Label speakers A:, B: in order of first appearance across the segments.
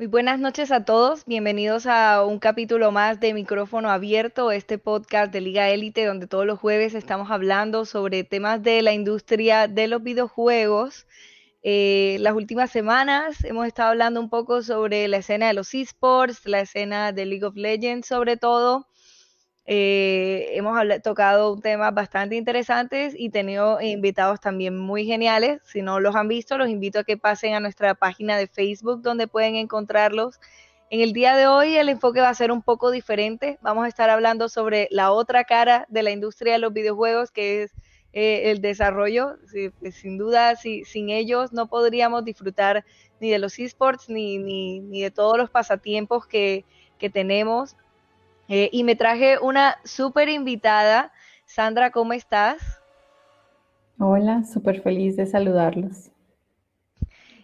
A: Muy buenas noches a todos, bienvenidos a un capítulo más de Micrófono Abierto, este podcast de Liga Élite donde todos los jueves estamos hablando sobre temas de la industria de los videojuegos. Eh, las últimas semanas hemos estado hablando un poco sobre la escena de los esports, la escena de League of Legends sobre todo. Eh, hemos tocado temas bastante interesantes y tenido invitados también muy geniales. Si no los han visto, los invito a que pasen a nuestra página de Facebook donde pueden encontrarlos. En el día de hoy el enfoque va a ser un poco diferente. Vamos a estar hablando sobre la otra cara de la industria de los videojuegos, que es eh, el desarrollo. Pues, sin duda, sin ellos no podríamos disfrutar ni de los esports ni, ni, de todos los pasatiempos que tenemos eh, y me traje una súper invitada. Sandra, ¿cómo estás?
B: Hola, súper feliz de saludarlos.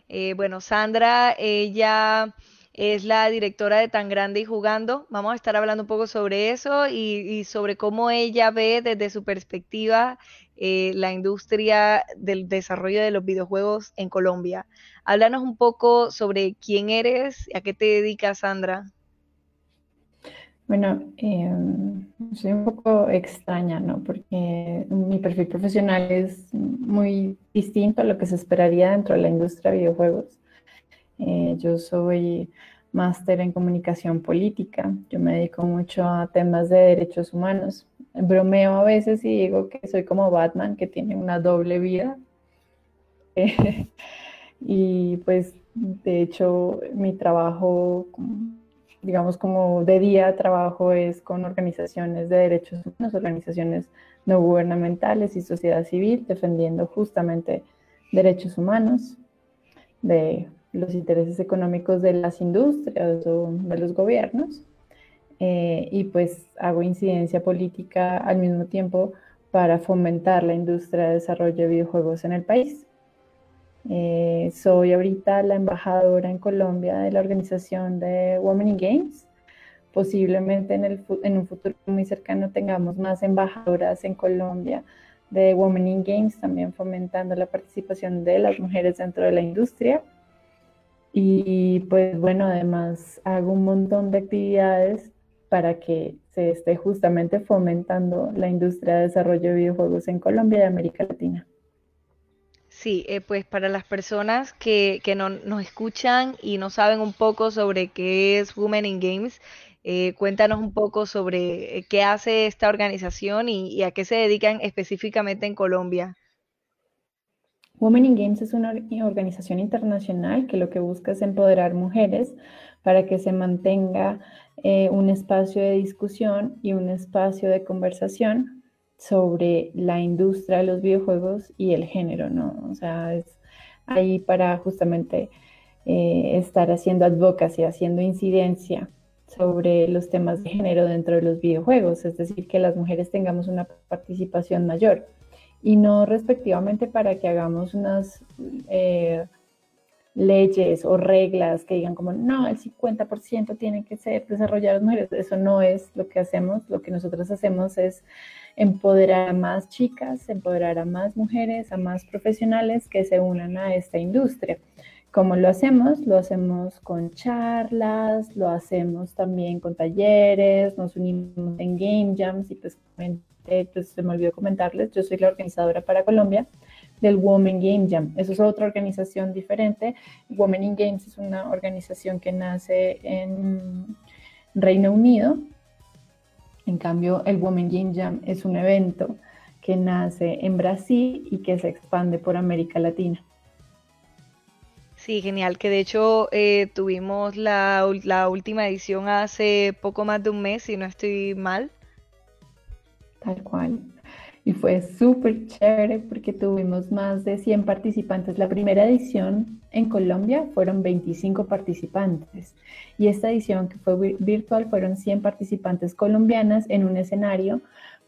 A: Eh, bueno, Sandra, ella es la directora de Tan Grande y Jugando. Vamos a estar hablando un poco sobre eso y, sobre cómo ella ve desde su perspectiva eh, la industria del desarrollo de los videojuegos en Colombia. Háblanos un poco sobre quién eres y a qué te dedicas, Sandra.
B: Bueno, em, soy un poco extraña, ¿no? Porque mi perfil profesional es muy distinto a lo que se esperaría dentro de la industria de videojuegos. Eh, yo soy máster en comunicación política, yo me dedico mucho a temas de derechos humanos. Bromeo a veces y digo que soy como Batman, que tiene una doble vida. y pues, de hecho, mi trabajo digamos, como de día trabajo es con organizaciones de derechos humanos, organizaciones no gubernamentales y sociedad civil, defendiendo justamente derechos humanos, de los intereses económicos de las industrias o de los gobiernos. Eh, y pues hago incidencia política al mismo tiempo para fomentar la industria de desarrollo de videojuegos en el país. Eh, soy ahorita la embajadora en Colombia de la organización de Women in Games. Posiblemente en, en un futuro muy cercano tengamos más embajadoras en Colombia de Women in Games, también fomentando la participación de las mujeres dentro de la industria. Y pues bueno, además hago un montón de actividades para que se esté justamente fomentando la industria de desarrollo de videojuegos en Colombia y América Latina.
A: Sí, eh, pues para las personas que, que no, nos escuchan y no saben un poco sobre qué es Women in Games, eh, cuéntanos un poco sobre eh, qué hace esta organización y, a qué se dedican específicamente en Colombia.
B: Women in Games es una organización internacional que lo que busca es empoderar mujeres para que se mantenga un espacio de discusión y un espacio de conversación sobre la industria de los videojuegos y el género, ¿no? O sea, es ahí para justamente eh, estar haciendo advocacy, haciendo incidencia sobre los temas de género dentro de los videojuegos, es decir, que las mujeres tengamos una participación mayor y no respectivamente para que hagamos unas eh, leyes o reglas que digan como, no, el 50% tiene que ser desarrolladas mujeres. Eso no es lo que hacemos. Lo que nosotros hacemos es empoderar a más chicas, empoderar a más mujeres, a más profesionales que se unan a esta industria. ¿Cómo lo hacemos? Lo hacemos con charlas, lo hacemos también con talleres, nos unimos en game jams y pues, pues se me olvidó comentarles, yo soy la organizadora para Colombia del Women Game Jam. Eso es otra organización diferente. Women in Games es una organización que nace en Reino Unido. En cambio, el Women Game Jam es un evento que nace en Brasil y que se expande por América Latina.
A: Sí, genial, que de hecho eh, tuvimos la, la última edición hace poco más de un mes, si no estoy mal.
B: Tal cual y fue súper chévere porque tuvimos más de 100 participantes. La primera edición en Colombia fueron 25 participantes y esta edición que fue virtual fueron 100 participantes colombianas en un escenario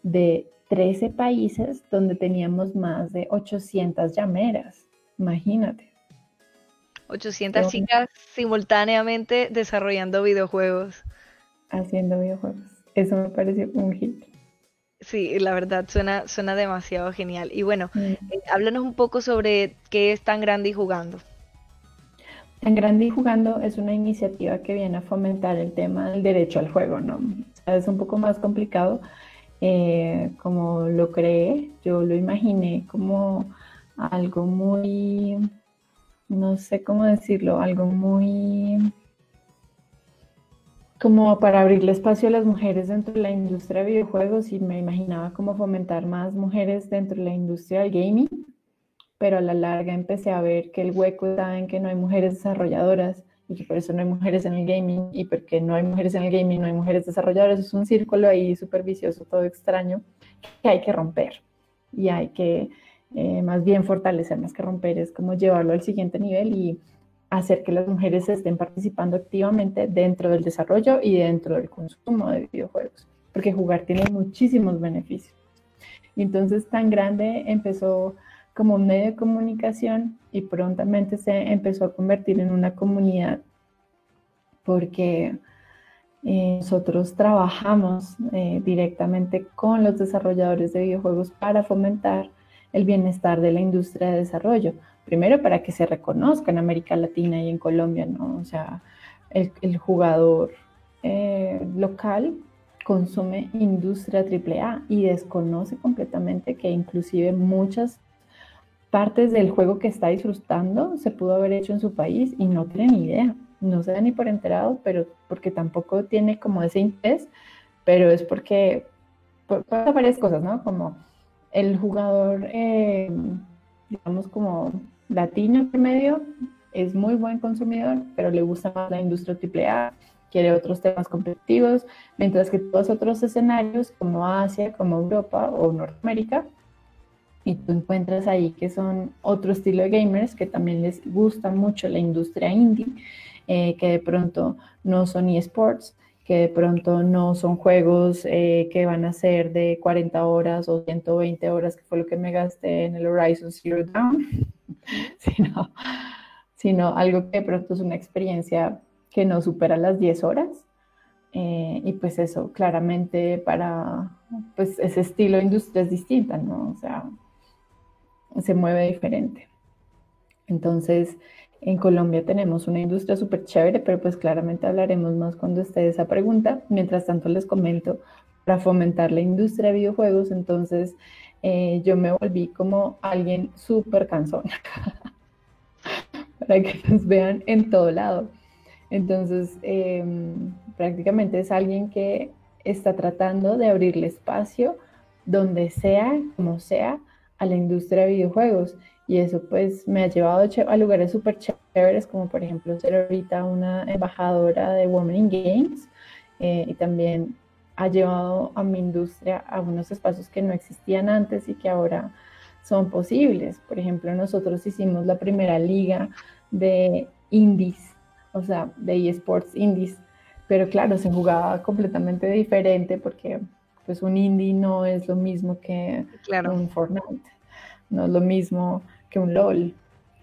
B: de 13 países donde teníamos más de 800 llameras. Imagínate.
A: 800 chicas simultáneamente desarrollando videojuegos.
B: Haciendo videojuegos. Eso me pareció un hit.
A: Sí, la verdad suena, suena demasiado genial. Y bueno, mm. eh, háblanos un poco sobre qué es tan grande y jugando.
B: Tan Grande y Jugando es una iniciativa que viene a fomentar el tema del derecho al juego, ¿no? es un poco más complicado eh, como lo creé, yo lo imaginé como algo muy, no sé cómo decirlo, algo muy como para abrirle espacio a las mujeres dentro de la industria de videojuegos y me imaginaba como fomentar más mujeres dentro de la industria del gaming, pero a la larga empecé a ver que el hueco está en que no hay mujeres desarrolladoras y que por eso no hay mujeres en el gaming y porque no hay mujeres en el gaming, no hay mujeres desarrolladoras, es un círculo ahí súper vicioso, todo extraño, que hay que romper y hay que eh, más bien fortalecer, más que romper, es como llevarlo al siguiente nivel y hacer que las mujeres estén participando activamente dentro del desarrollo y dentro del consumo de videojuegos, porque jugar tiene muchísimos beneficios. Y entonces tan grande empezó como un medio de comunicación y prontamente se empezó a convertir en una comunidad porque eh, nosotros trabajamos eh, directamente con los desarrolladores de videojuegos para fomentar el bienestar de la industria de desarrollo, primero para que se reconozca en América Latina y en Colombia, ¿no? O sea, el, jugador eh, local consume industria AAA y desconoce completamente que inclusive muchas partes del juego que está disfrutando se pudo haber hecho en su país y no tiene ni idea, no se da ni por enterado, pero porque tampoco tiene como ese interés, pero es porque pasa varias cosas, ¿no? Como el jugador, eh, digamos como latino medio es muy buen consumidor, pero le gusta más la industria AAA, quiere otros temas competitivos, mientras que todos otros escenarios como Asia, como Europa o Norteamérica, y tú encuentras ahí que son otro estilo de gamers que también les gusta mucho la industria indie, eh, que de pronto no son esports, que de pronto no son juegos eh, que van a ser de 40 horas o 120 horas, que fue lo que me gasté en el Horizon Zero Dawn, sino, algo que de pronto es una experiencia que no supera las 10 horas. Eh, y pues eso, claramente para pues ese estilo de industria es distinta, ¿no? O sea, se mueve diferente. Entonces, en Colombia tenemos una industria súper chévere, pero pues claramente hablaremos más cuando esté esa pregunta. Mientras tanto, les comento, para fomentar la industria de videojuegos, entonces eh, yo me volví como alguien súper cansona, para que nos vean en todo lado. Entonces, em, prácticamente es alguien que está tratando de abrirle espacio donde sea, como sea, a la industria de videojuegos. Y eso pues me ha llevado a lugares súper chéveres, como por ejemplo ser ahorita una embajadora de Women in Games. Eh, y también ha llevado a mi industria a unos espacios que no existían antes y que ahora son posibles. Por ejemplo, nosotros hicimos la primera liga de indies, o sea, de esports indies, pero claro, se jugaba completamente diferente porque pues un indie no es lo mismo que un Fortnite, no es lo mismo que un LOL,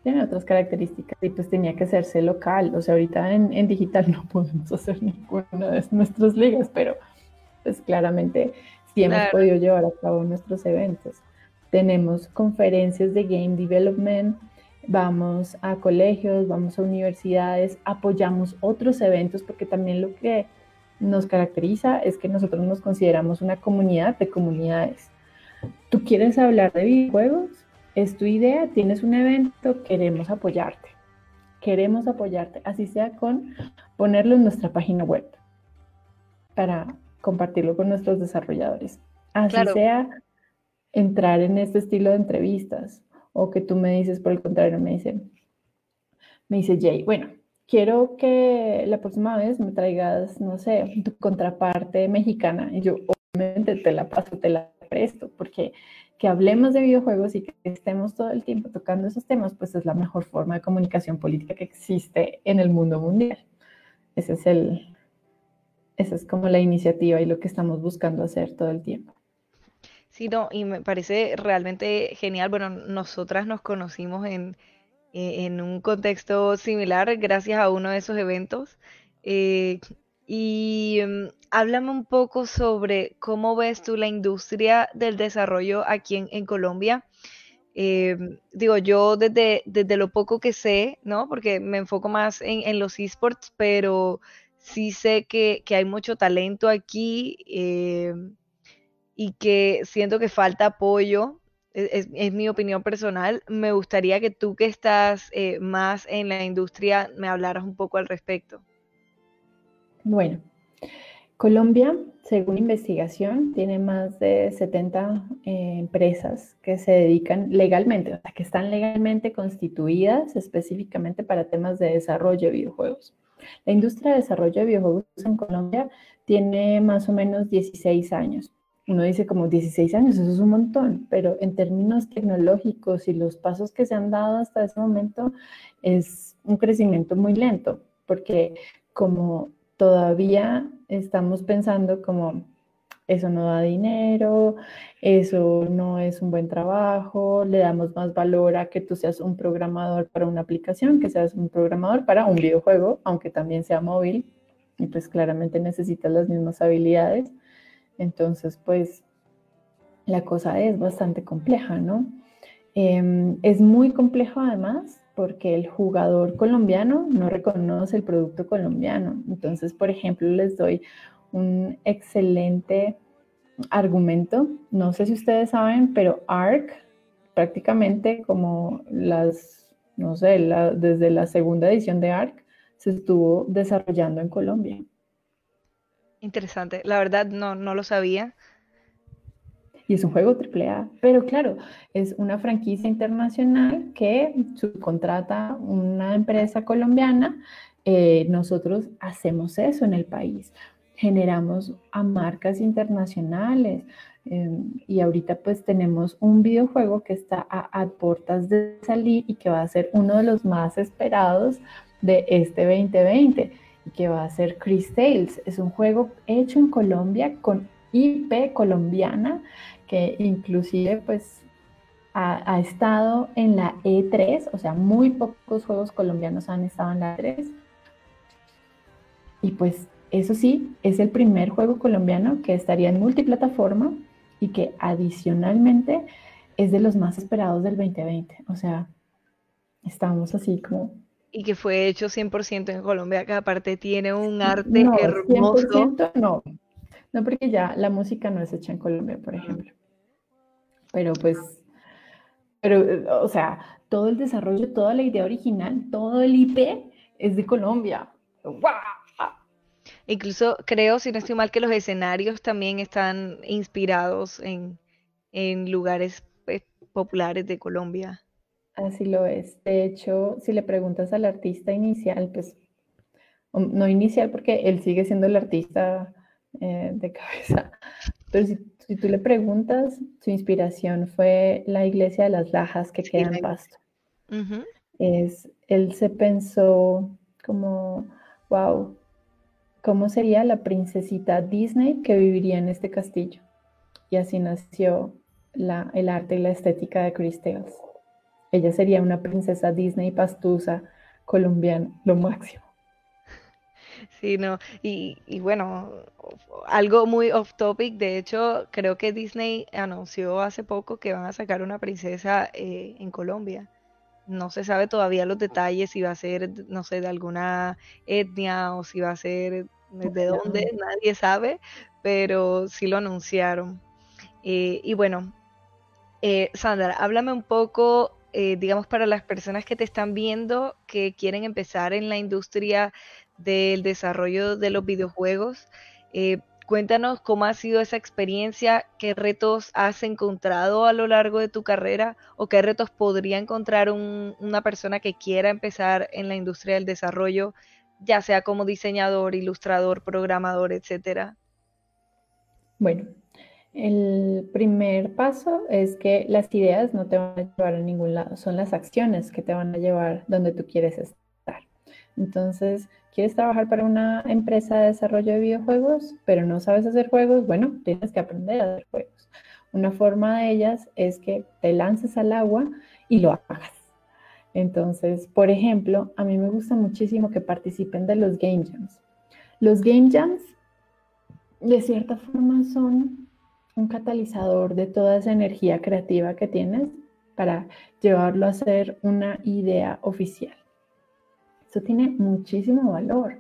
B: tiene otras características y pues tenía que hacerse local, o sea, ahorita en, en digital no podemos hacer ninguna de nuestras ligas, pero pues claramente sí hemos podido llevar a cabo nuestros eventos. Tenemos conferencias de game development, vamos a colegios, vamos a universidades, apoyamos otros eventos porque también lo que nos caracteriza es que nosotros nos consideramos una comunidad de comunidades. ¿Tú quieres hablar de videojuegos? ¿Es tu idea? ¿Tienes un evento? Queremos apoyarte. Queremos apoyarte, así sea con ponerlo en nuestra página web para compartirlo con nuestros desarrolladores. Así sea entrar en este estilo de entrevistas o que tú me dices, por el contrario, me dice, me dice Jay, bueno, quiero que la próxima vez me traigas, no sé, tu contraparte mexicana. Y yo, obviamente, te la paso, te la presto, porque que hablemos de videojuegos y que estemos todo el tiempo tocando esos temas, pues es la mejor forma de comunicación política que existe en el mundo mundial. Ese es el, esa es como la iniciativa y lo que estamos buscando hacer todo el tiempo.
A: Sí, no, y me parece realmente genial. Bueno, nosotras nos conocimos en, e, en un contexto similar gracias a uno de esos eventos. Eh, y mm, háblame un poco sobre cómo ves tú la industria del desarrollo aquí en, Colombia. Em, digo, yo desde, desde lo poco que sé, ¿no? Porque me enfoco más en, los esports, pero sí sé que, hay mucho talento aquí em, y que siento que falta apoyo. E, es, mi opinión personal. Me gustaría que tú que estás eh, más en la industria me hablaras un poco al respecto.
B: Bueno, Colombia, según investigación, tiene más de 70 eh, empresas que se dedican legalmente, o sea, que están legalmente constituidas específicamente para temas de desarrollo de videojuegos. La industria de desarrollo de videojuegos en Colombia tiene más o menos 16 años. Uno dice como 16 años, eso es un montón, pero en términos tecnológicos y los pasos que se han dado hasta ese momento es un crecimiento muy lento, porque como todavía estamos pensando como eso no da dinero, eso no es un buen trabajo, le damos más valor a que tú seas un programador para una aplicación, que seas un programador para un videojuego, aunque también sea móvil, y pues claramente necesitas las mismas habilidades. Entonces, pues la cosa es bastante compleja, ¿no? Em, es muy complejo además porque el jugador colombiano no reconoce el producto colombiano. Entonces, por ejemplo, les doy un excelente argumento. No sé si ustedes saben, pero ARC, prácticamente como las, no sé, desde la segunda edición de ARC, se estuvo desarrollando en Colombia.
A: Interesante. La verdad no, no lo sabía
B: y es un juego AAA. Pero claro, es una franquicia internacional que subcontrata una empresa colombiana. Eh, nosotros hacemos eso en el país, generamos a marcas internacionales. Em, y ahorita pues tenemos un videojuego que está a, a puertas de salir y que va a ser uno de los más esperados de este 2020 y que va a ser Chris Tales. Es un juego hecho en Colombia con IP colombiana que inclusive pues ha, estado en la E3, o sea, muy pocos juegos colombianos han estado en la E3. Y pues eso sí, es el primer juego colombiano que estaría en multiplataforma y que adicionalmente es de los más esperados del 2020. O sea, estamos así como...
A: Y que fue hecho 100% en Colombia, que aparte tiene un arte hermoso. 100%
B: no, no, porque ya la música no es hecha en Colombia, por ejemplo. Pero pues, pero, o sea, todo el desarrollo, toda la idea original, todo el IP es de Colombia.
A: Incluso creo, si no estoy mal, que los escenarios también están inspirados en, lugares pues, populares de Colombia.
B: Así lo es. De hecho, si le preguntas al artista inicial, pues no inicial porque él sigue siendo el artista eh, de cabeza. Pero si, tú le preguntas, su inspiración fue la iglesia de las Lajas que queda en Pasto. es, él se pensó como, wow, ¿cómo sería la princesita Disney que viviría en este castillo? Y así nació la, el arte y la estética de Chris Ella sería una princesa Disney pastusa colombiana, lo máximo.
A: Sí, no, y, y, bueno, algo muy off topic, de hecho, creo que Disney anunció hace poco que van a sacar una princesa eh, en Colombia. No se sabe todavía los detalles, si va a ser, no sé, de alguna etnia o si va a ser de dónde, nadie sabe, pero sí lo anunciaron. Eh, y bueno, eh, Sandra, háblame un poco, digamos, para las personas que te están viendo, que quieren empezar en la industria del desarrollo de los videojuegos. Eh, cuéntanos cómo ha sido esa experiencia, qué retos has encontrado a lo largo de tu carrera o qué retos podría encontrar una persona que quiera empezar en la industria del desarrollo, ya sea como diseñador, ilustrador, programador, etcétera.
B: Bueno, el primer paso es que las ideas no te van a llevar a ningún lado, son las acciones que te van a llevar donde tú quieres estar. Entonces, ¿Quieres trabajar para una empresa de desarrollo de videojuegos, pero no sabes hacer juegos? Bueno, tienes que aprender a hacer juegos. Una forma de ellas es que te lances al agua y lo hagas. Entonces, por ejemplo, a mí me gusta muchísimo que participen de los game jams. Los game jams, de cierta forma, son un catalizador de toda esa energía creativa que tienes para llevarlo a ser una idea oficial. Eso tiene muchísimo valor.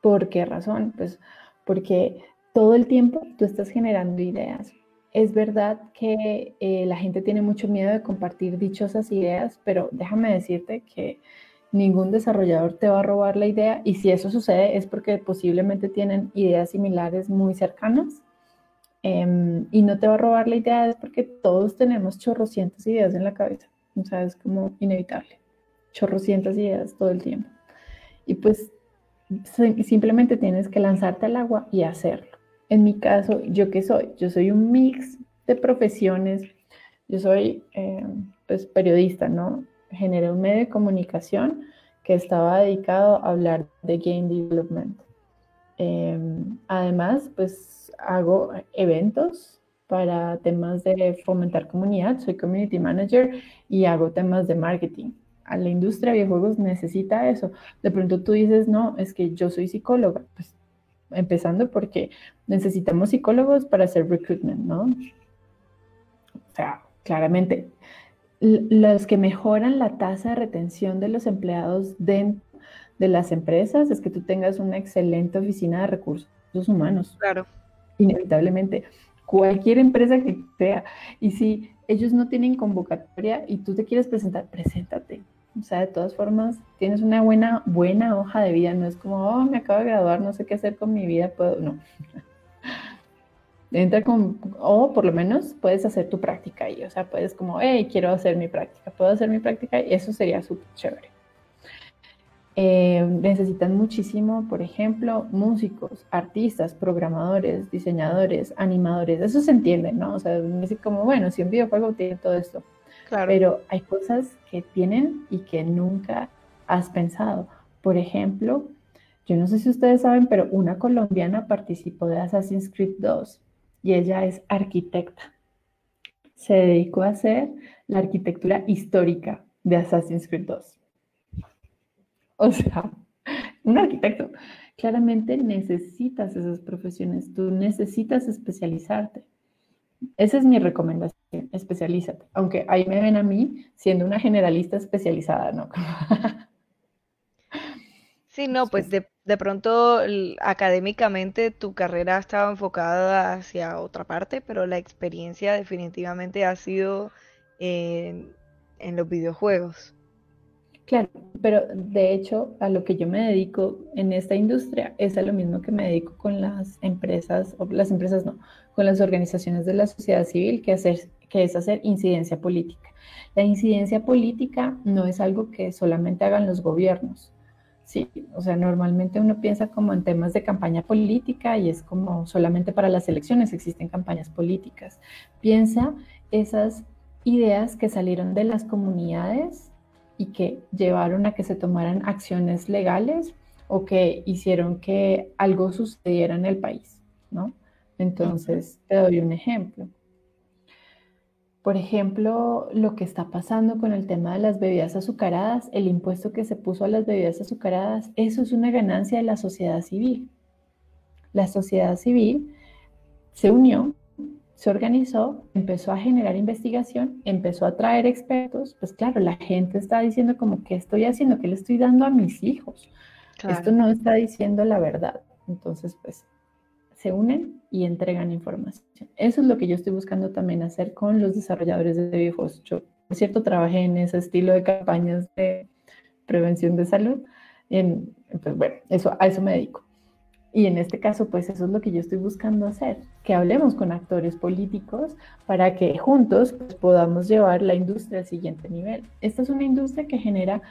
B: ¿Por qué razón? Pues porque todo el tiempo tú estás generando ideas. Es verdad que eh, la gente tiene mucho miedo de compartir dichosas ideas, pero déjame decirte que ningún desarrollador te va a robar la idea y si eso sucede es porque posiblemente tienen ideas similares muy cercanas em, y no te va a robar la idea es porque todos tenemos chorrocientas ideas en la cabeza, o sea, es como inevitable, chorrocientas ideas todo el tiempo. Y pues simplemente tienes que lanzarte al agua y hacerlo. En mi caso, ¿yo qué soy? Yo soy un mix de profesiones, yo soy em, pues periodista, ¿no? generé un medio de comunicación que estaba dedicado a hablar de game development. Em, además, pues hago eventos para temas de fomentar comunidad, soy community manager y hago temas de marketing. A la industria de videojuegos necesita eso. De pronto tú dices, no, es que yo soy psicóloga. Pues empezando porque necesitamos psicólogos para hacer recruitment, ¿no? O sea, claramente los que mejoran la tasa de retención de los empleados de, de las empresas es que tú tengas una excelente oficina de recursos humanos.
A: Claro.
B: Inevitablemente. Cualquier empresa que sea. Y si ellos no tienen convocatoria y tú te quieres presentar, preséntate. O sea, de todas formas, tienes una buena, buena hoja de vida. No es como, oh, me acabo de graduar, no sé qué hacer con mi vida. Puedo. No. entra con, o por lo menos puedes hacer tu práctica ahí, o sea, puedes como, hey, quiero hacer mi práctica, puedo hacer mi práctica y eso sería súper chévere. Eh, necesitan muchísimo, por ejemplo, músicos, artistas, programadores, diseñadores, animadores, eso se entiende, ¿no? O sea, es como, bueno, si un videojuego tiene todo esto, pero hay cosas que tienen y que nunca has pensado. Por ejemplo, yo no sé si ustedes saben, pero una colombiana participó de Assassin's Creed 2 y ella es arquitecta. Se dedicó a hacer la arquitectura histórica de Assassin's Creed 2. O sea, un arquitecto. Claramente necesitas esas profesiones, tú necesitas especializarte. Esa es mi recomendación, especialízate. Aunque ahí me ven a mí siendo una generalista especializada, ¿no?
A: Sí, no, pues de, de pronto académicamente tu carrera estaba enfocada hacia otra parte, pero la experiencia definitivamente ha sido en, en los videojuegos.
B: Claro, pero de hecho a lo que yo me dedico en esta industria es a lo mismo que me dedico con las empresas, o las empresas no, con las organizaciones de la sociedad civil, que, hacer, que es hacer incidencia política. La incidencia política no es algo que solamente hagan los gobiernos, Sí, o sea, normalmente uno piensa como en temas de campaña política y es como solamente para las elecciones existen campañas políticas. Piensa esas ideas que salieron de las comunidades y que llevaron a que se tomaran acciones legales o que hicieron que algo sucediera en el país, ¿no? Entonces, te doy un ejemplo. Por ejemplo, lo que está pasando con el tema de las bebidas azucaradas, el impuesto que se puso a las bebidas azucaradas, eso es una ganancia de la sociedad civil. La sociedad civil se unió, se organizó, empezó a generar investigación, empezó a traer expertos, pues claro, la gente está diciendo como, ¿qué estoy haciendo? ¿Qué le estoy dando a mis hijos? Esto no está diciendo la verdad. Entonces, pues se unen y entregan información. Eso es lo que yo estoy buscando también hacer con los desarrolladores de videojuegos. Yo, por cierto, trabajé en ese estilo de campañas de prevención de salud. En, pues bueno, eso, a eso me dedico. Y en este caso, pues eso es lo que yo estoy buscando hacer, que hablemos con actores políticos para que juntos pues, podamos llevar la industria al siguiente nivel. Esta es una industria que genera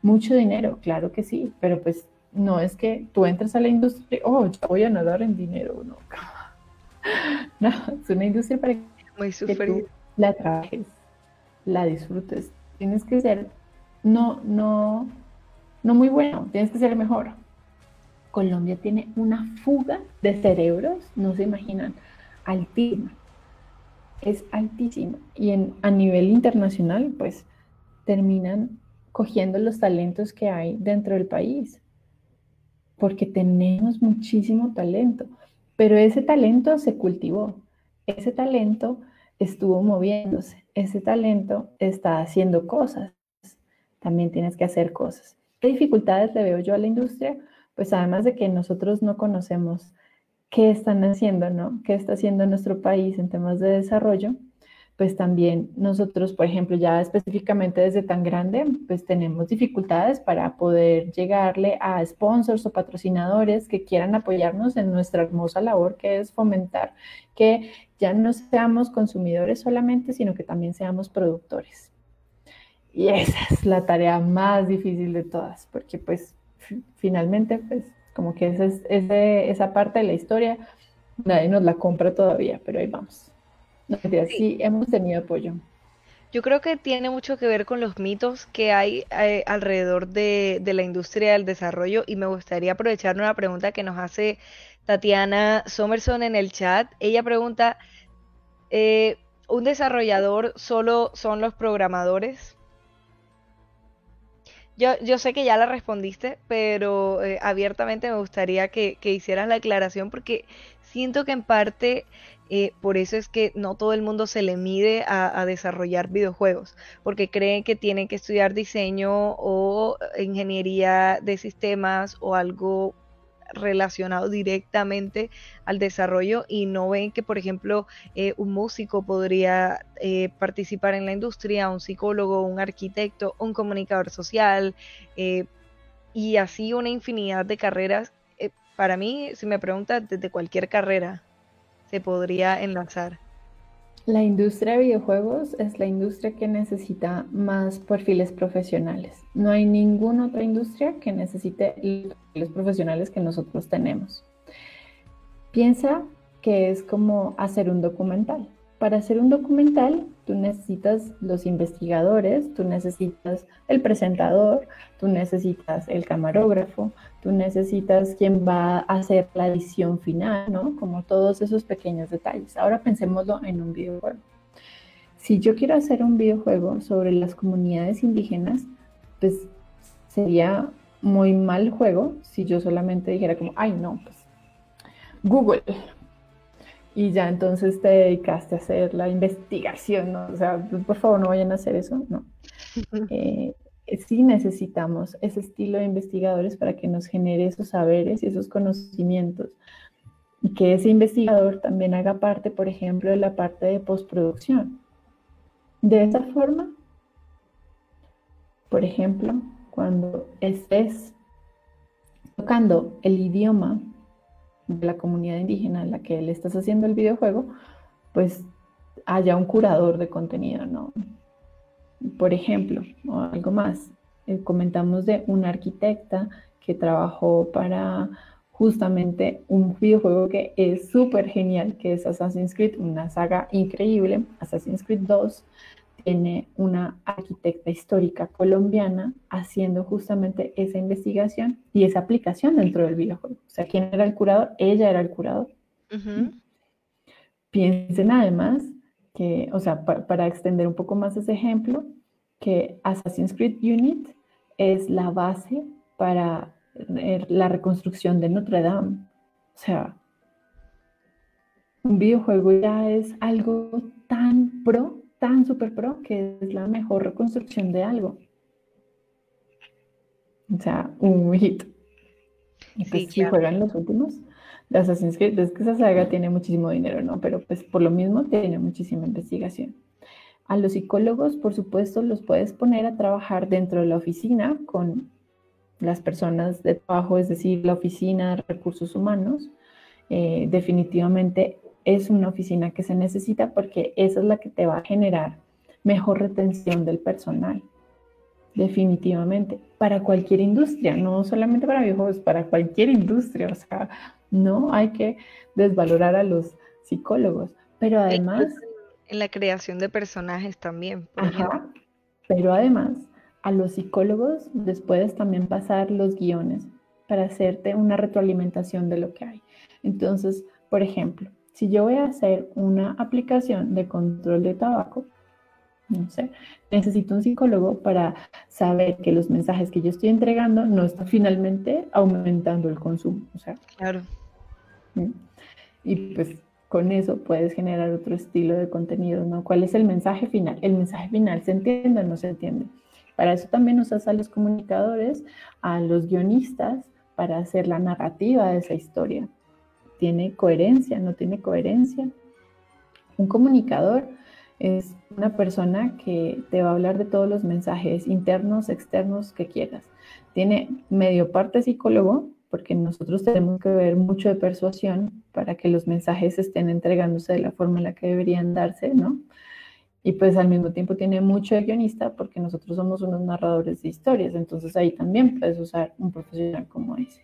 B: mucho dinero, claro que sí, pero pues no es que tú entres a la industria, oh, ya voy a nadar en dinero, no. No, es una industria para que tú la trabajes, la disfrutes. Tienes que ser, no, no, no muy bueno, tienes que ser mejor. Colombia tiene una fuga de cerebros, no se imaginan, altísima. Es altísima. Y en, a nivel internacional, pues terminan cogiendo los talentos que hay dentro del país porque tenemos muchísimo talento, pero ese talento se cultivó, ese talento estuvo moviéndose. Ese talento está haciendo cosas. También tienes que hacer cosas. ¿Qué dificultades le veo yo a la industria? Pues además de que nosotros no conocemos qué están haciendo, ¿no? ¿Qué está haciendo nuestro país en temas de desarrollo? Pues también nosotros, por ejemplo, ya específicamente desde tan grande, pues tenemos dificultades para poder llegarle a sponsors o patrocinadores que quieran apoyarnos en nuestra hermosa labor que es fomentar que ya no seamos consumidores solamente, sino que también seamos productores. Y esa es la tarea más difícil de todas, porque pues finalmente, pues como que esa, es, esa parte de la historia, nadie nos la compra todavía, pero ahí vamos. Sí. hemos tenido apoyo.
A: Yo creo que tiene mucho que ver con los mitos que hay eh, alrededor de, la industria del desarrollo y me gustaría aprovechar una pregunta que nos hace Tatiana Somerson en el chat. Ella pregunta, eh, ¿un desarrollador solo son los programadores? Yo, yo sé que ya la respondiste, pero eh, abiertamente me gustaría que, que hicieras la aclaración porque siento que en parte eh, por eso es que no todo el mundo se le mide a, desarrollar videojuegos, porque creen que tienen que estudiar diseño o ingeniería de sistemas o algo relacionado directamente al desarrollo y no ven que, por ejemplo, eh, un músico podría eh, participar en la industria, un psicólogo, un arquitecto, un comunicador social y así una infinidad de carreras. para mí, si me preguntas, desde cualquier carrera se podría enlazar?
B: La industria de videojuegos es la industria que necesita más perfiles profesionales. No hay ninguna otra industria que necesite los perfiles profesionales que nosotros tenemos. Piensa que es como hacer un documental. Para hacer un documental, tú necesitas los investigadores, tú necesitas el presentador, tú necesitas el camarógrafo, tú necesitas quien va a hacer la edición final, ¿no? Como todos esos pequeños detalles. Ahora pensémoslo en un videojuego. Si yo quiero hacer un videojuego sobre las comunidades indígenas, pues sería muy mal juego si yo solamente dijera como, ay no, pues Google, y ya entonces te dedicaste a hacer la investigación, ¿no? O sea, por favor no vayan a hacer eso, no. Eh, sí necesitamos ese estilo de investigadores para que nos genere esos saberes y esos conocimientos. Y que ese investigador también haga parte, por ejemplo, de la parte de postproducción. De esa forma, por ejemplo, cuando estés tocando el idioma de la comunidad indígena en la que le estás haciendo el videojuego, pues haya un curador de contenido, ¿no? Por ejemplo, o algo más, eh, comentamos de una arquitecta que trabajó para justamente un videojuego que es súper genial, que es Assassin's Creed, una saga increíble, Assassin's Creed 2, tiene una arquitecta histórica colombiana haciendo justamente esa investigación y esa aplicación dentro del videojuego. O sea, ¿quién era el curador? Ella era el curador. Piensen además que, o sea, para extender un poco más ese ejemplo, que Assassin's Creed Unit es la base para la reconstrucción de Notre Dame. O sea, un videojuego ya es algo tan pro tan super pro que es la mejor reconstrucción de algo. O sea, un hit. Y pues si juegan los últimos de Assassin's Creed, es que esa saga tiene muchísimo dinero, ¿no? Pero pues por lo mismo tiene muchísima investigación. A los psicólogos, por supuesto, los puedes poner a trabajar dentro de la oficina con las personas de trabajo, es decir, la oficina de recursos humanos. Eh, definitivamente es una oficina que se necesita porque esa es la que te va a generar mejor retención del personal. Definitivamente, para cualquier industria, no solamente para videojuegos, para cualquier industria. O sea, no hay que desvalorar a los psicólogos, pero además...
A: En la creación de personajes también.
B: Ajá, pero además, a los psicólogos les puedes también pasar los guiones para hacerte una retroalimentación de lo que hay. Entonces, por ejemplo, si yo voy a hacer una aplicación de control de tabaco, no sé, necesito un psicólogo para saber que los mensajes que yo estoy entregando no están finalmente aumentando el consumo. O sea,
A: claro.
B: Y pues con eso puedes generar otro estilo de contenido, ¿no? ¿Cuál es el mensaje final? El mensaje final se entiende o no se entiende. Para eso también usas a los comunicadores, a los guionistas, para hacer la narrativa de esa historia. ¿Tiene coherencia? ¿No tiene coherencia? Un comunicador es una persona que te va a hablar de todos los mensajes internos, externos que quieras. Tiene medio parte psicólogo, porque nosotros tenemos que ver mucho de persuasión para que los mensajes estén entregándose de la forma en la que deberían darse, ¿no? Y pues al mismo tiempo tiene mucho de guionista porque nosotros somos unos narradores de historias, entonces ahí también puedes usar un profesional como ese.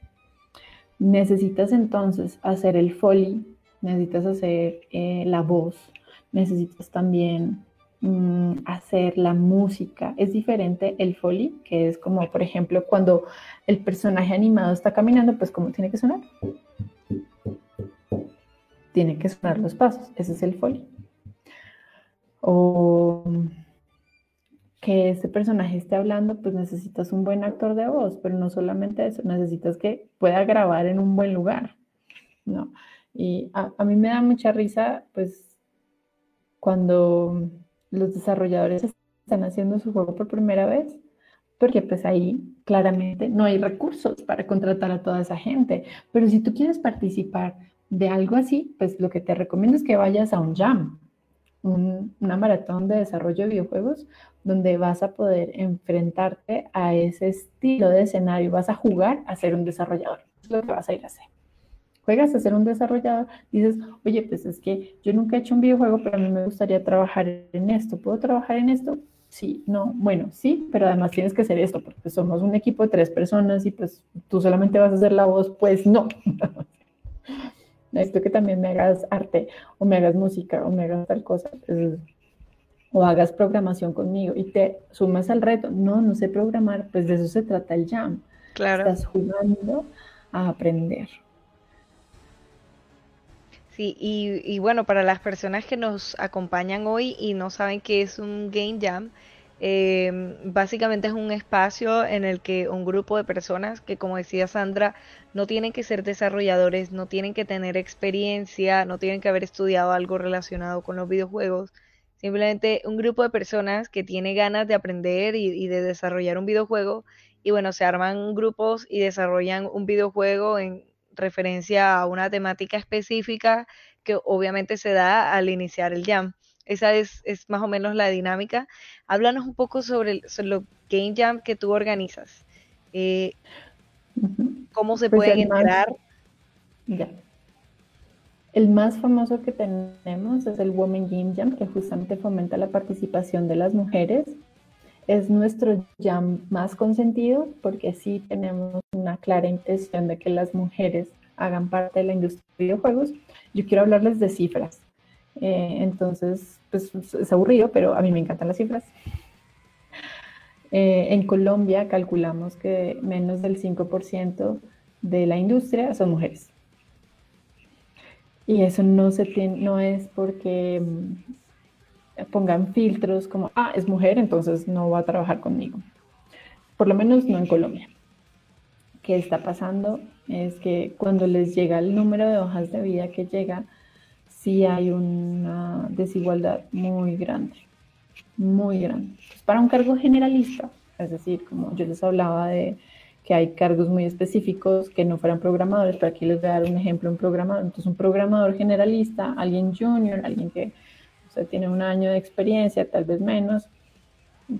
B: Necesitas entonces hacer el foley, necesitas hacer eh, la voz, necesitas también mm, hacer la música. Es diferente el foley, que es como, por ejemplo, cuando el personaje animado está caminando, pues ¿cómo tiene que sonar? Tiene que sonar los pasos, ese es el foley o que ese personaje esté hablando, pues necesitas un buen actor de voz, pero no solamente eso, necesitas que pueda grabar en un buen lugar, ¿no? Y a, a mí me da mucha risa, pues, cuando los desarrolladores están haciendo su juego por primera vez, porque pues ahí claramente no hay recursos para contratar a toda esa gente, pero si tú quieres participar de algo así, pues lo que te recomiendo es que vayas a un jam, una maratón de desarrollo de videojuegos donde vas a poder enfrentarte a ese estilo de escenario, vas a jugar a ser un desarrollador, es lo que vas a ir a hacer. Juegas a ser un desarrollador, dices, oye, pues es que yo nunca he hecho un videojuego, pero a mí me gustaría trabajar en esto. ¿Puedo trabajar en esto? Sí, no, bueno, sí, pero además tienes que hacer esto, porque somos un equipo de tres personas y pues tú solamente vas a hacer la voz, pues no. necesito que también me hagas arte o me hagas música o me hagas tal cosa. Pues, o hagas programación conmigo y te sumas al reto. No, no sé programar, pues de eso se trata el jam. Claro. Estás jugando a aprender.
A: Sí, y, y, bueno, para las personas que nos acompañan hoy y no saben qué es un game jam, eh, básicamente es un espacio en el que un grupo de personas que, como decía Sandra, no tienen que ser desarrolladores, no tienen que tener experiencia, no tienen que haber estudiado algo relacionado con los videojuegos, simplemente un grupo de personas que tiene ganas de aprender y, y de desarrollar un videojuego y bueno, se arman grupos y desarrollan un videojuego en referencia a una temática específica que obviamente se da al iniciar el jam. Esa es, más o menos la dinámica. Háblanos un poco sobre, el, los Game Jam que tú organizas. Eh, ¿Cómo se pues pueden entrar?
B: ya. El más famoso que tenemos es el Women Game Jam, que justamente fomenta la participación de las mujeres. Es nuestro jam más consentido porque sí tenemos una clara intención de que las mujeres hagan parte de la industria de videojuegos. Yo quiero hablarles de cifras. Eh, entonces, pues es aburrido, pero a mí me encantan las cifras. Eh, en Colombia calculamos que menos del 5% de la industria son mujeres. Y eso no, se tiene, no es porque mm, pongan filtros como, ah, es mujer, entonces no va a trabajar conmigo. Por lo menos no en Colombia. ¿Qué está pasando? Es que cuando les llega el número de hojas de vida que llega, sí hay una desigualdad muy grande, muy grande. Para un cargo generalista, es decir, como yo les hablaba de que hay cargos muy específicos que no fueran programadores, pero aquí les voy a dar un ejemplo, un programador, entonces un programador generalista, alguien junior, alguien que tiene un año de experiencia, tal vez menos,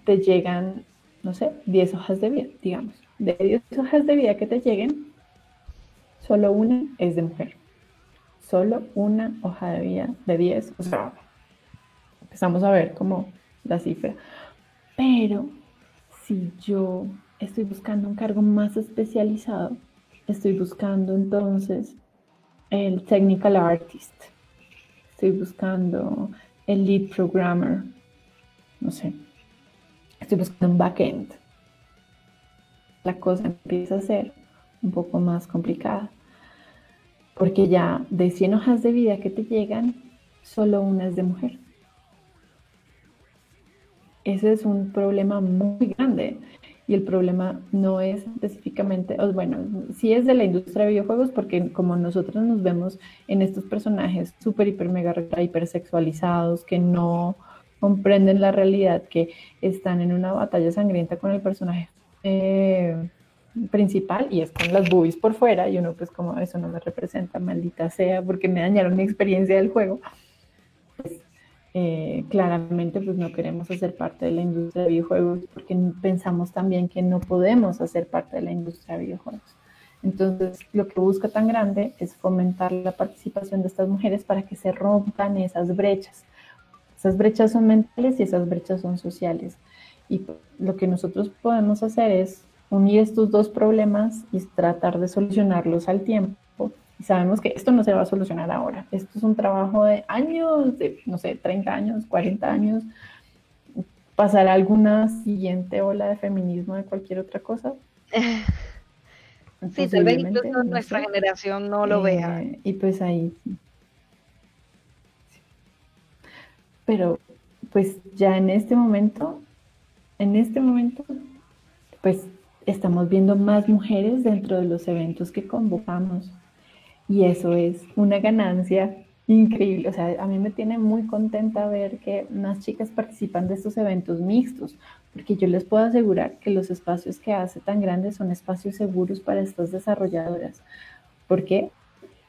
B: te llegan, no sé, 10 hojas de vida, digamos. De 10 hojas de vida que te lleguen, solo una es de mujer solo una hoja de vida de 10. O sea, empezamos a ver como la cifra. Pero si yo estoy buscando un cargo más especializado, estoy buscando entonces el technical artist, estoy buscando el lead programmer, no sé, estoy buscando un backend. La cosa empieza a ser un poco más complicada porque ya de 100 hojas de vida que te llegan, solo una es de mujer. Ese es un problema muy grande. y el problema no es específicamente, bueno, sí es de la industria de videojuegos porque como nosotros nos vemos en estos personajes súper, hiper, mega, hipersexualizados que no comprenden la realidad, que están en una batalla sangrienta con el personaje eh, principal y es con las boobies por fuera y uno pues como eso no me representa, maldita sea, porque me dañaron mi experiencia del juego. Pues, eh, claramente pues no queremos hacer parte de la industria de videojuegos porque pensamos también que no podemos hacer parte de la industria de videojuegos. Entonces, lo que busca tan grande es fomentar la participación de estas mujeres para que se rompan esas brechas. Esas brechas son mentales y esas brechas son sociales. Y lo que nosotros podemos hacer es unir estos dos problemas y tratar de solucionarlos al tiempo. Y sabemos que esto no se va a solucionar ahora. Esto es un trabajo de años, de, no sé, 30 años, 40 años. ¿Pasar alguna siguiente ola de feminismo de cualquier otra cosa?
A: sí, tal vez incluso nuestra generación no lo vea.
B: Eh, y pues ahí. Pero pues ya en este momento, en este momento, pues estamos viendo más mujeres dentro de los eventos que convocamos. Y eso es una ganancia increíble. O sea, a mí me tiene muy contenta ver que más chicas participan de estos eventos mixtos, porque yo les puedo asegurar que los espacios que hace tan grandes son espacios seguros para estas desarrolladoras. ¿Por qué?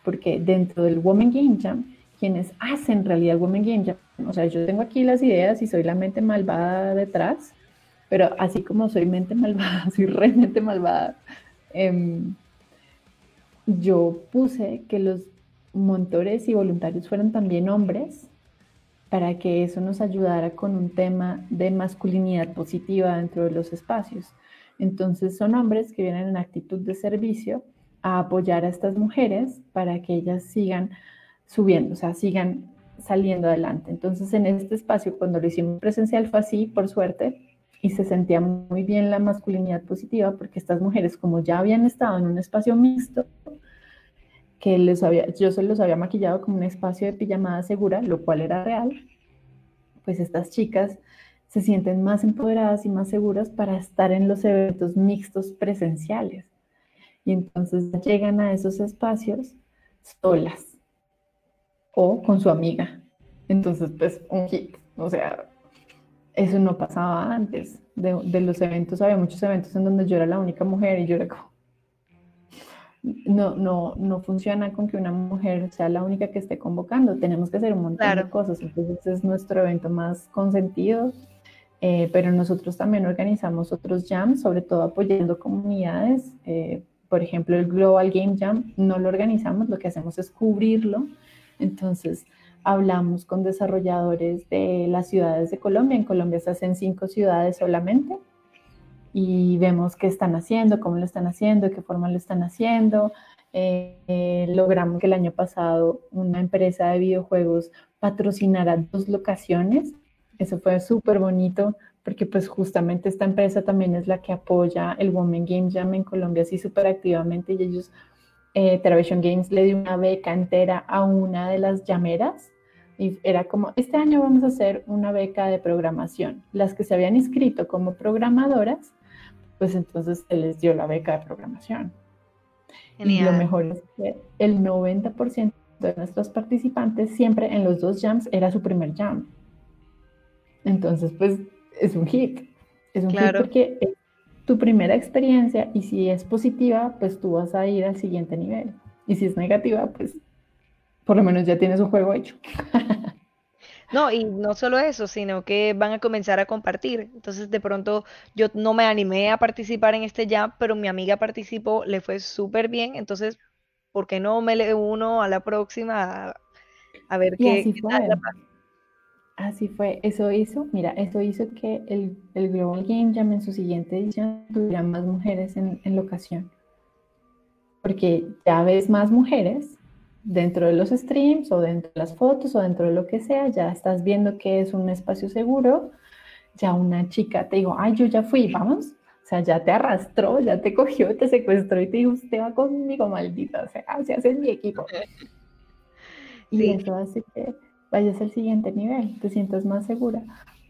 B: Porque dentro del Women Game Jam, quienes hacen realidad Women Game Jam, o sea, yo tengo aquí las ideas y soy la mente malvada detrás, pero así como soy mente malvada, soy realmente malvada, em, yo puse que los montores y voluntarios fueran también hombres para que eso nos ayudara con un tema de masculinidad positiva dentro de los espacios. Entonces son hombres que vienen en actitud de servicio a apoyar a estas mujeres para que ellas sigan subiendo, o sea, sigan saliendo adelante. Entonces en este espacio, cuando lo hicimos presencial fue así, por suerte, y se sentía muy bien la masculinidad positiva porque estas mujeres, como ya habían estado en un espacio mixto, que les había, yo se los había maquillado como un espacio de pijamada segura, lo cual era real, pues estas chicas se sienten más empoderadas y más seguras para estar en los eventos mixtos presenciales. Y entonces llegan a esos espacios solas o con su amiga. Entonces, pues un hit, o sea, eso no pasaba antes de, los eventos. Había muchos eventos en donde yo era la única mujer y yo era como, no, no, no funciona con que una mujer sea la única que esté convocando. Tenemos que hacer un montón de cosas. Entonces es nuestro evento más consentido. Eh, pero nosotros también organizamos otros jams, sobre todo apoyando comunidades. Eh, por ejemplo, el Global Game Jam no lo organizamos, lo que hacemos es cubrirlo. Entonces, hablamos con desarrolladores de las ciudades de Colombia. En Colombia se hacen cinco ciudades solamente y vemos qué están haciendo, cómo lo están haciendo, de qué forma lo están haciendo. Eh, eh, logramos que el año pasado una empresa de videojuegos patrocinara dos locaciones. Eso fue súper bonito porque pues justamente esta empresa también es la que apoya el Women Game Jam en Colombia así súper activamente y ellos, eh, Television Games le dio una beca entera a una de las llameras y era como, este año vamos a hacer una beca de programación. Las que se habían inscrito como programadoras, pues entonces se les dio la beca de programación. Y lo mejor es que el 90% de nuestros participantes siempre en los dos jams era su primer jam. Entonces, pues es un hit. Es un hit porque es tu primera experiencia y si es positiva, pues tú vas a ir al siguiente nivel. Y si es negativa, pues por lo menos ya tienes un juego hecho.
A: No, y no solo eso, sino que van a comenzar a compartir. Entonces, de pronto, yo no me animé a participar en este jam, pero mi amiga participó, le fue súper bien. Entonces, ¿por qué no me le uno a la próxima a, ver qué,
B: así fue. Así fue, eso hizo, mira, eso hizo que el, Global Game Jam en su siguiente edición tuviera más mujeres en, en locación. Porque ya ves más mujeres dentro de los streams o dentro de las fotos o dentro de lo que sea, ya estás viendo que es un espacio seguro, ya una chica te digo, ay, yo ya fui, vamos, o sea, ya te arrastró, ya te cogió, te secuestró y te dijo, usted va conmigo, maldita, o sea, se hace mi equipo. Y eso hace que vayas al siguiente nivel, te sientas más segura.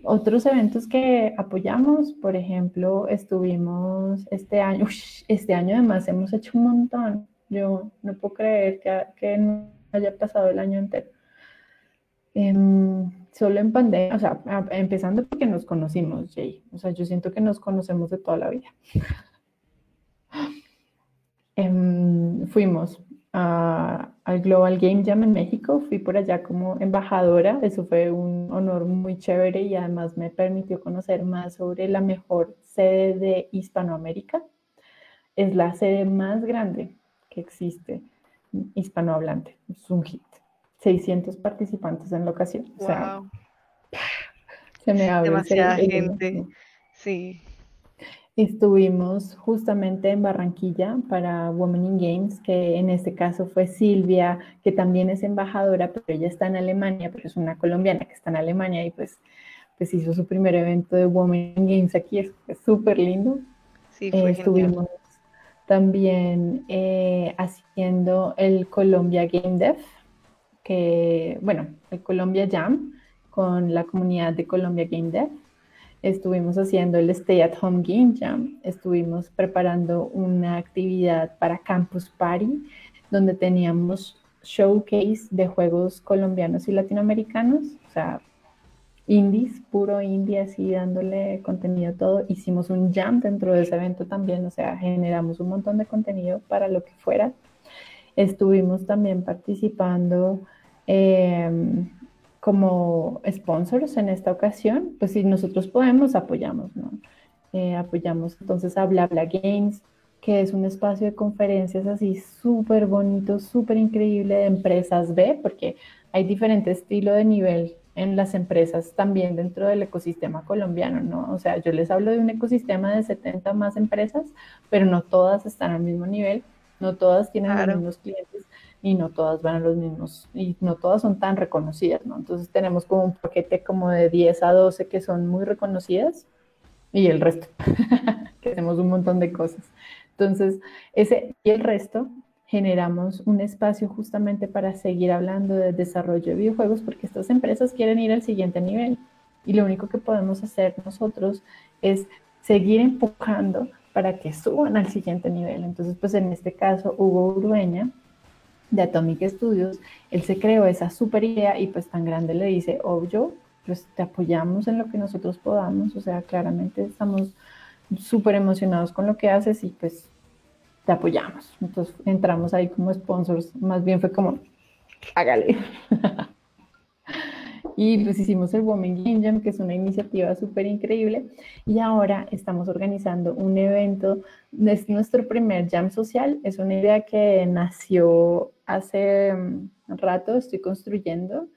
B: otros eventos que apoyamos, por ejemplo, estuvimos este año, este año además hemos hecho un montón. Yo no puedo creer que, no haya pasado el año entero. Em, solo en pandemia, o sea, empezando porque nos conocimos, Jay. O sea, yo siento que nos conocemos de toda la vida. Em, fuimos al Global Game Jam en México, fui por allá como embajadora, eso fue un honor muy chévere y además me permitió conocer más sobre la mejor sede de Hispanoamérica. Es la sede más grande que existe hispanohablante, es un hit. 600 participantes en la ocasión. O sea,
A: se me abre demasiada gente. Sí.
B: Estuvimos justamente en Barranquilla para Women in Games, que en este caso fue Silvia, que también es embajadora, pero ella está en Alemania, pero es una colombiana que está en Alemania y pues, pues hizo su primer evento de Women in Games aquí, es súper lindo.
A: Sí, fue
B: Estuvimos también eh, haciendo el Colombia Game Dev, que, bueno, el Colombia Jam con la comunidad de Colombia Game Dev. Estuvimos haciendo el Stay at Home Game Jam, estuvimos preparando una actividad para Campus Party, donde teníamos showcase de juegos colombianos y latinoamericanos, indies, puro indie, así dándole contenido todo. Hicimos un jam dentro de ese evento también, o sea, generamos un montón de contenido para lo que fuera. Estuvimos también participando em, como sponsors en esta ocasión, pues si nosotros podemos, apoyamos, ¿no? Eh, apoyamos entonces a BlaBla Games, que es un espacio de conferencias así súper bonito, súper increíble de empresas B, porque hay diferente estilo de nivel en las empresas también dentro del ecosistema colombiano, ¿no? O sea, yo les hablo de un ecosistema de 70 más empresas, pero no todas están al mismo nivel, no todas tienen los mismos clientes y no todas van a los mismos, y no todas son tan reconocidas, ¿no? Entonces tenemos como un paquete como de 10 a 12 que son muy reconocidas y el resto, que hacemos un montón de cosas. Entonces, ese y el resto generamos un espacio justamente para seguir hablando de desarrollo de videojuegos porque estas empresas quieren ir al siguiente nivel y lo único que podemos hacer nosotros es seguir empujando para que suban al siguiente nivel. Entonces, pues en este caso, Hugo Urueña de Atomic Studios, él se creó esa super idea y pues tan grande le dice, obvio, pues te apoyamos en lo que nosotros podamos, o sea, claramente estamos súper emocionados con lo que haces y pues te apoyamos. Entonces entramos ahí como sponsors, más bien fue como, hágale. y pues hicimos el Women Game Jam, que es una iniciativa súper increíble. Y ahora estamos organizando un evento, es nuestro primer jam social, es una idea que nació hace mm, rato, estoy construyendo.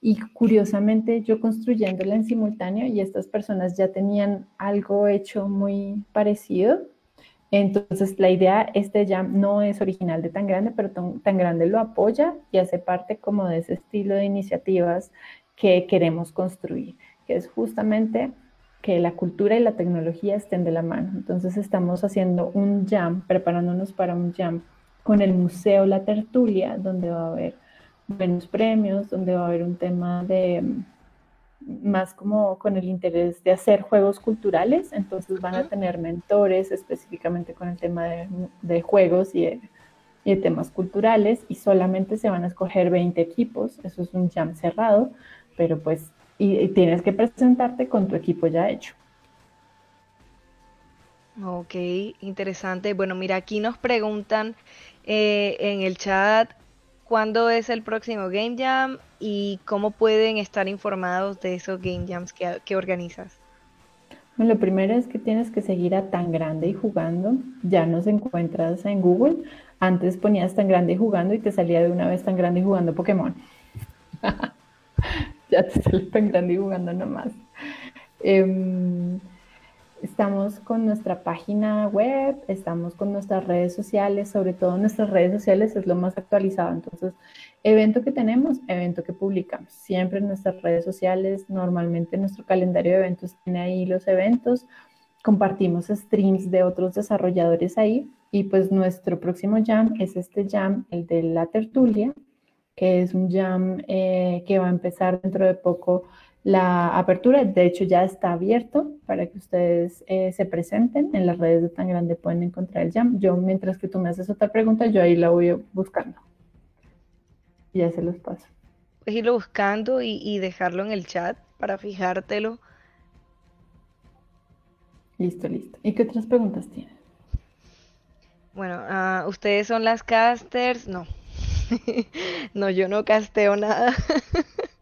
B: Y curiosamente yo construyéndola en simultáneo y estas personas ya tenían algo hecho muy parecido. Entonces la idea, este jam no es original de tan grande, pero tan grande lo apoya y hace parte como de ese estilo de iniciativas que queremos construir, que es justamente que la cultura y la tecnología estén de la mano. Entonces estamos haciendo un jam, preparándonos para un jam con el Museo La Tertulia, donde va a haber buenos premios, donde va a haber un tema de más como con el interés de hacer juegos culturales, entonces van a tener mentores específicamente con el tema de, juegos y de, y de, temas culturales y solamente se van a escoger 20 equipos, eso es un jam cerrado, pero pues y, tienes que presentarte con tu equipo ya hecho.
A: Ok, interesante. Bueno, mira, aquí nos preguntan eh, en el chat cuándo es el próximo Game Jam y cómo pueden estar informados de esos Game Jams que, organizas.
B: Bueno, lo primero es que tienes que seguir a Tan Grande y Jugando. Ya nos encuentras en Google. Antes ponías Tan Grande y Jugando y te salía de una vez Tan Grande y Jugando Pokémon. ya te sale tan grande y jugando nomás. Em, estamos con nuestra página web, estamos con nuestras redes sociales, sobre todo nuestras redes sociales es lo más actualizado. Entonces, evento que tenemos, evento que publicamos. Siempre en nuestras redes sociales, normalmente nuestro calendario de eventos tiene ahí los eventos. Compartimos streams de otros desarrolladores ahí. Y pues nuestro próximo jam es este jam, el de la tertulia, que es un jam eh, que va a empezar dentro de poco la apertura. De hecho, ya está abierto para que ustedes eh, se presenten. En las redes de Tan Grande pueden encontrar el Jam. Yo, mientras que tú me haces otra pregunta, yo ahí la voy buscando. Y ya se los paso.
A: Puedes irlo buscando y, dejarlo en el chat para fijártelo.
B: Listo, listo. ¿Y qué otras preguntas tienen?
A: Bueno, ah, ustedes son las casters. No. no, yo no casteo nada.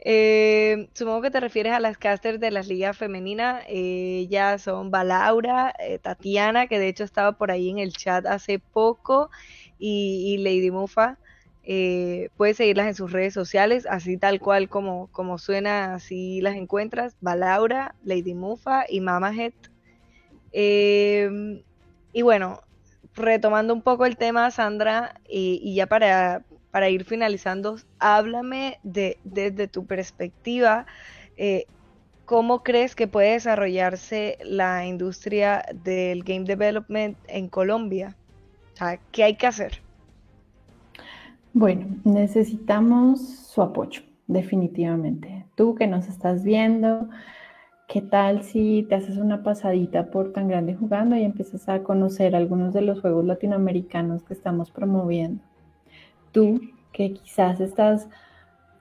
A: Eh, supongo que te refieres a las casters de las ligas femeninas. ellas son Balaura, eh, Tatiana, que de hecho estaba por ahí en el chat hace poco, y, Lady Mufa. Eh, puedes seguirlas en sus redes sociales, así tal cual como, como suena, así las encuentras. Balaura, Lady Mufa y Mama Head. y bueno, retomando un poco el tema, Sandra, y ya para, para ir finalizando, háblame de, desde tu perspectiva, eh, ¿cómo crees que puede desarrollarse la industria del game development en Colombia? ¿qué hay que hacer?
B: Bueno, necesitamos su apoyo, definitivamente. Tú que nos estás viendo, ¿qué tal si te haces una pasadita por tan grande jugando y empiezas a conocer algunos de los juegos latinoamericanos que estamos promoviendo? Tú que quizás estás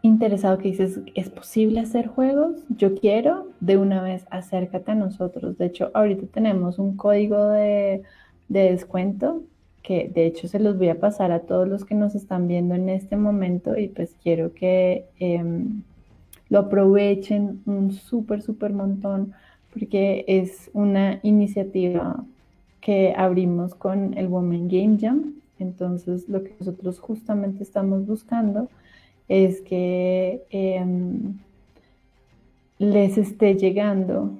B: interesado, que dices, ¿es posible hacer juegos? Yo quiero, de una vez acércate a nosotros. De hecho, ahorita tenemos un código de, descuento que de hecho se los voy a pasar a todos los que nos están viendo en este momento y pues quiero que em, lo aprovechen un súper, súper montón porque es una iniciativa que abrimos con el Women Game Jam entonces, lo que nosotros justamente estamos buscando es que em, les esté llegando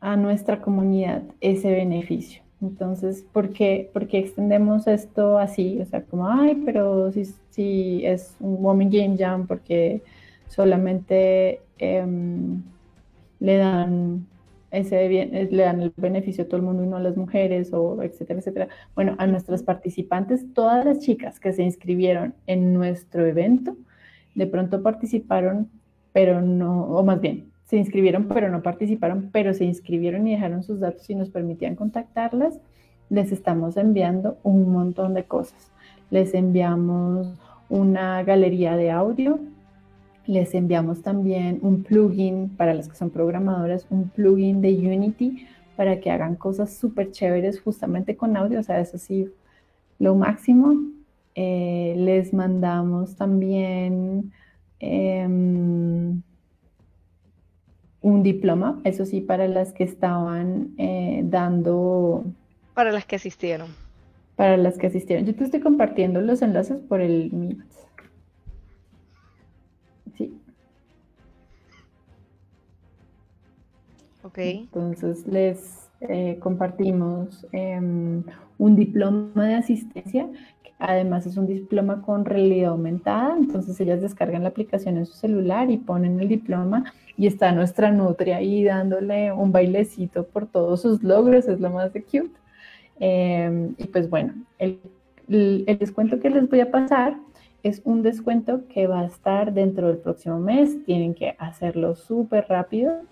B: a nuestra comunidad ese beneficio. Entonces, ¿por qué, extendemos esto así? O sea, como, ay, pero si, si es un Woman Game Jam, porque solamente em, le dan ese bien, le dan el beneficio a todo el mundo y no a las mujeres, o etcétera, etcétera. Bueno, a nuestras participantes, todas las chicas que se inscribieron en nuestro evento, de pronto participaron, pero no, o más bien, se inscribieron, pero no participaron, pero se inscribieron y dejaron sus datos y nos permitían contactarlas, les estamos enviando un montón de cosas. Les enviamos una galería de audio, les enviamos también un plugin para las que son programadoras, un plugin de Unity para que hagan cosas súper chéveres justamente con audio, o sea, eso sí, lo máximo. Eh, les mandamos también em, un diploma, eso sí, para las que estaban eh, dando...
A: Para las que asistieron.
B: Para las que asistieron. Yo te estoy compartiendo los enlaces por el Meet. Entonces les eh, compartimos em, un diploma de asistencia, que además es un diploma con realidad aumentada, entonces ellas descargan la aplicación en su celular y ponen el diploma y está nuestra nutria ahí dándole un bailecito por todos sus logros, es lo más de cute. Em, y pues bueno, el, el descuento que les voy a pasar es un descuento que va a estar dentro del próximo mes. Tienen que hacerlo súper rápido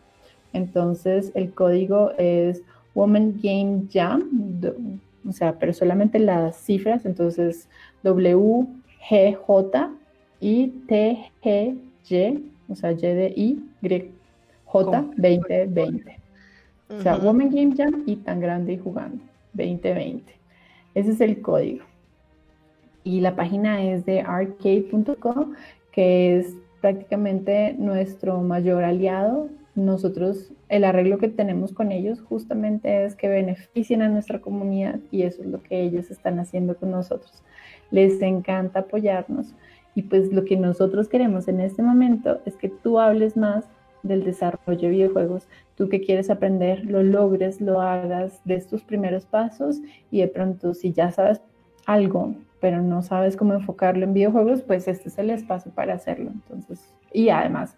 B: entonces el código es Woman Game Jam, o sea, pero solamente las cifras, entonces W, G, J, I, T, G, Y, o sea, Y de I, J, 2020. O sea, Woman Game Jam y tan grande y jugando, 2020. Ese es el código. Y la página es de arcade.com, que es prácticamente nuestro mayor aliado nosotros, el arreglo que tenemos con ellos justamente es que beneficien a nuestra comunidad y eso es lo que ellos están haciendo con nosotros. Les encanta apoyarnos y pues lo que nosotros queremos en este momento es que tú hables más del desarrollo de videojuegos, tú que quieres aprender, lo logres, lo hagas, des tus primeros pasos y de pronto si ya sabes algo, pero no sabes cómo enfocarlo en videojuegos, pues este es el espacio para hacerlo. Entonces, y además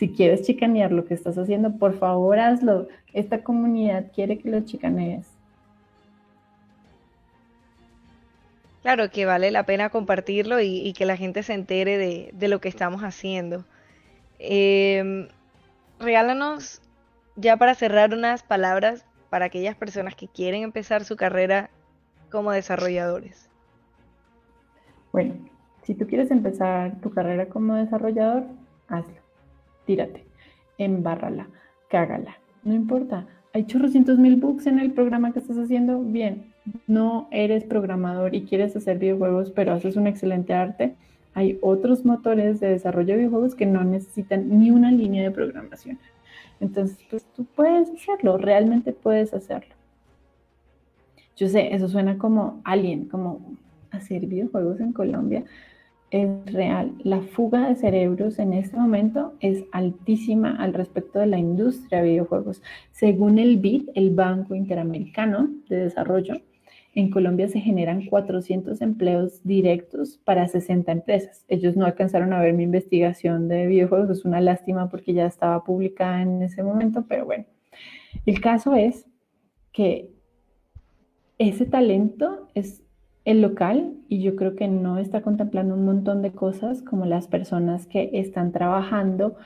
B: si quieres chicanear lo que estás haciendo, por favor hazlo. Esta comunidad quiere que lo chicanees.
A: Claro, que vale la pena compartirlo y, que la gente se entere de, lo que estamos haciendo. Em, regálanos ya para cerrar unas palabras para aquellas personas que quieren empezar su carrera como desarrolladores.
B: Bueno, si tú quieres empezar tu carrera como desarrollador, hazlo. Tírate, embárrala, cágala. No importa. Hay chorrocientos mil bugs en el programa que estás haciendo. Bien, no eres programador y quieres hacer videojuegos, pero haces un excelente arte. Hay otros motores de desarrollo de videojuegos que no necesitan ni una línea de programación. Entonces, pues tú puedes hacerlo, realmente puedes hacerlo. Yo sé, eso suena como alien, como hacer videojuegos en Colombia. Es real. La fuga de cerebros en este momento es altísima al respecto de la industria de videojuegos. Según el BID, el Banco Interamericano de Desarrollo, en Colombia se generan 400 empleos directos para 60 empresas. Ellos no alcanzaron a ver mi investigación de videojuegos, es una lástima porque ya estaba publicada en ese momento, pero bueno, el caso es que ese talento es el local y yo creo que no está contemplando un montón de cosas como las personas que están trabajando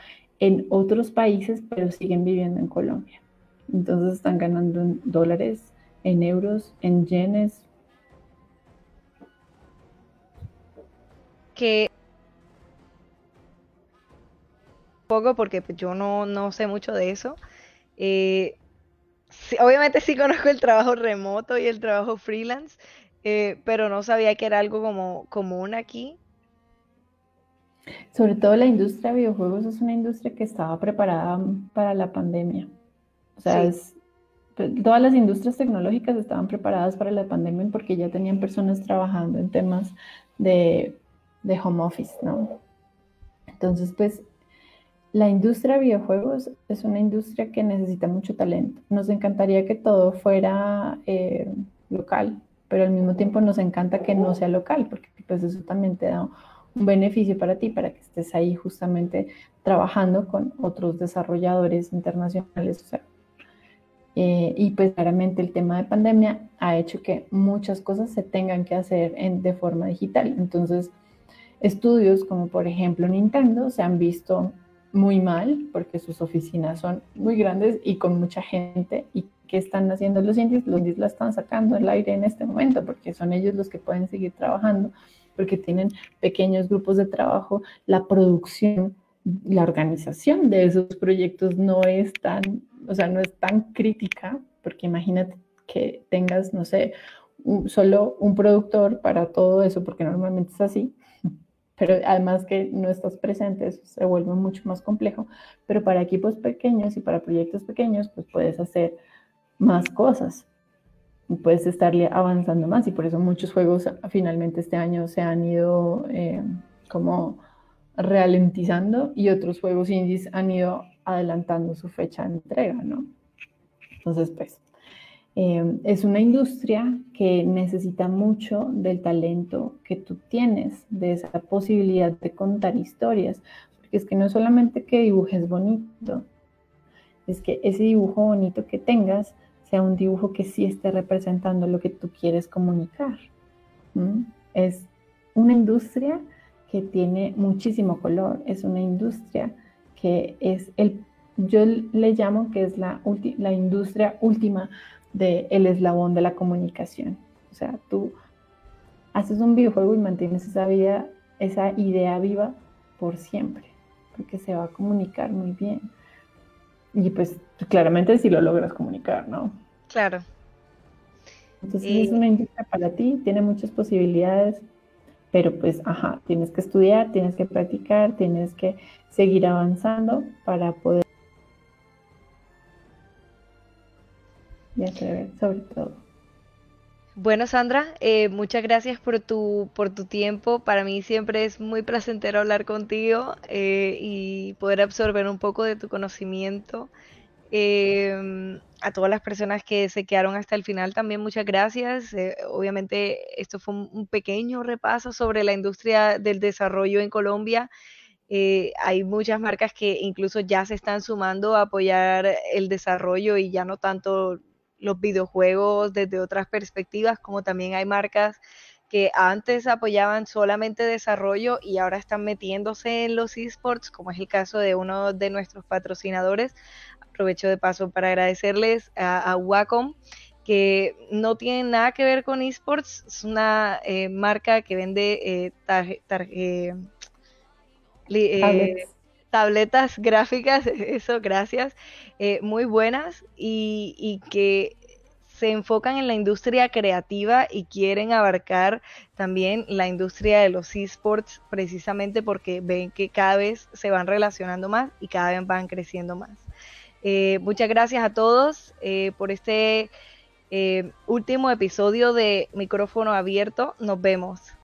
B: en otros países pero siguen viviendo en Colombia. Entonces están ganando en dólares en euros, en yenes.
A: Que poco porque pues, yo no, no sé mucho de eso. Eh, obviamente sí conozco el trabajo remoto y el trabajo freelance, eh, pero no sabía que era algo como común aquí.
B: Sobre todo la industria de videojuegos es una industria que estaba preparada para la pandemia. O sea, es, pues, todas las industrias tecnológicas estaban preparadas para la pandemia porque ya tenían personas trabajando en temas de, home office, ¿no? Entonces, pues, la industria de videojuegos es una industria que necesita mucho talento. Nos encantaría que todo fuera eh, local, pero al mismo tiempo nos encanta que no sea local, porque pues eso también te da un beneficio para ti, para que estés ahí justamente trabajando con otros desarrolladores internacionales. O sea, eh, y pues claramente el tema de pandemia ha hecho que muchas cosas se tengan que hacer en, de forma digital. Entonces, estudios como por ejemplo Nintendo se han visto muy mal porque sus oficinas son muy grandes y con mucha gente. ¿Y qué están haciendo los indies? Los indies la están sacando al aire en este momento porque son ellos los que pueden seguir trabajando, porque tienen pequeños grupos de trabajo, la producción, la organización de esos proyectos no es tan o sea, no es tan crítica, porque imagínate que tengas, no sé, solo un productor para todo eso, porque normalmente es así, pero además que no estás presente, eso se vuelve mucho más complejo, pero para equipos pequeños y para proyectos pequeños, pues puedes hacer más cosas. Y puedes estarle avanzando más. Y por eso muchos juegos finalmente este año se han ido eh, como ralentizando. Y otros juegos indies han ido adelantando su fecha de entrega, ¿no? Entonces, pues, em, es una industria que necesita mucho del talento que tú tienes, de esa posibilidad de contar historias, porque es que no solamente que dibujes bonito, es que ese dibujo bonito que tengas sea un dibujo que sí esté representando lo que tú quieres comunicar. Es una industria que tiene muchísimo color, es una industria que es el, yo le llamo que es la, la industria última del eslabón de la comunicación. O sea, tú haces un videojuego y mantienes esa vida, esa idea viva por siempre, porque se va a comunicar muy bien. Y pues claramente si lo logras comunicar, ¿no?
A: Claro.
B: Entonces es una industria para ti, tiene muchas posibilidades, pero pues, ajá, tienes que estudiar, tienes que practicar, tienes que seguir avanzando para poder y atrever sobre todo.
A: Bueno, Sandra, eh, muchas gracias por tu, por tu tiempo. Para mí siempre es muy placentero hablar contigo eh, y poder absorber un poco de tu conocimiento. Em, a todas las personas que se quedaron hasta el final también muchas gracias. Eh, obviamente esto fue un, pequeño repaso sobre la industria del desarrollo en Colombia. Eh, hay muchas marcas que incluso ya se están sumando a apoyar el desarrollo y ya no tanto los videojuegos desde otras perspectivas, como también hay marcas que antes apoyaban solamente desarrollo y ahora están metiéndose en los esports, como es el caso de uno de nuestros patrocinadores. Aprovecho de paso para agradecerles a, Wacom que no tiene nada que ver con esports, es una eh, marca que vende eh, eh, tabletas gráficas, eso, gracias, muy buenas y, y que se enfocan en la industria creativa y quieren abarcar también la industria de los esports precisamente porque ven que cada vez se van relacionando más y cada vez van creciendo más. Eh, muchas gracias a todos eh, por este eh, último episodio de micrófono abierto. Nos vemos.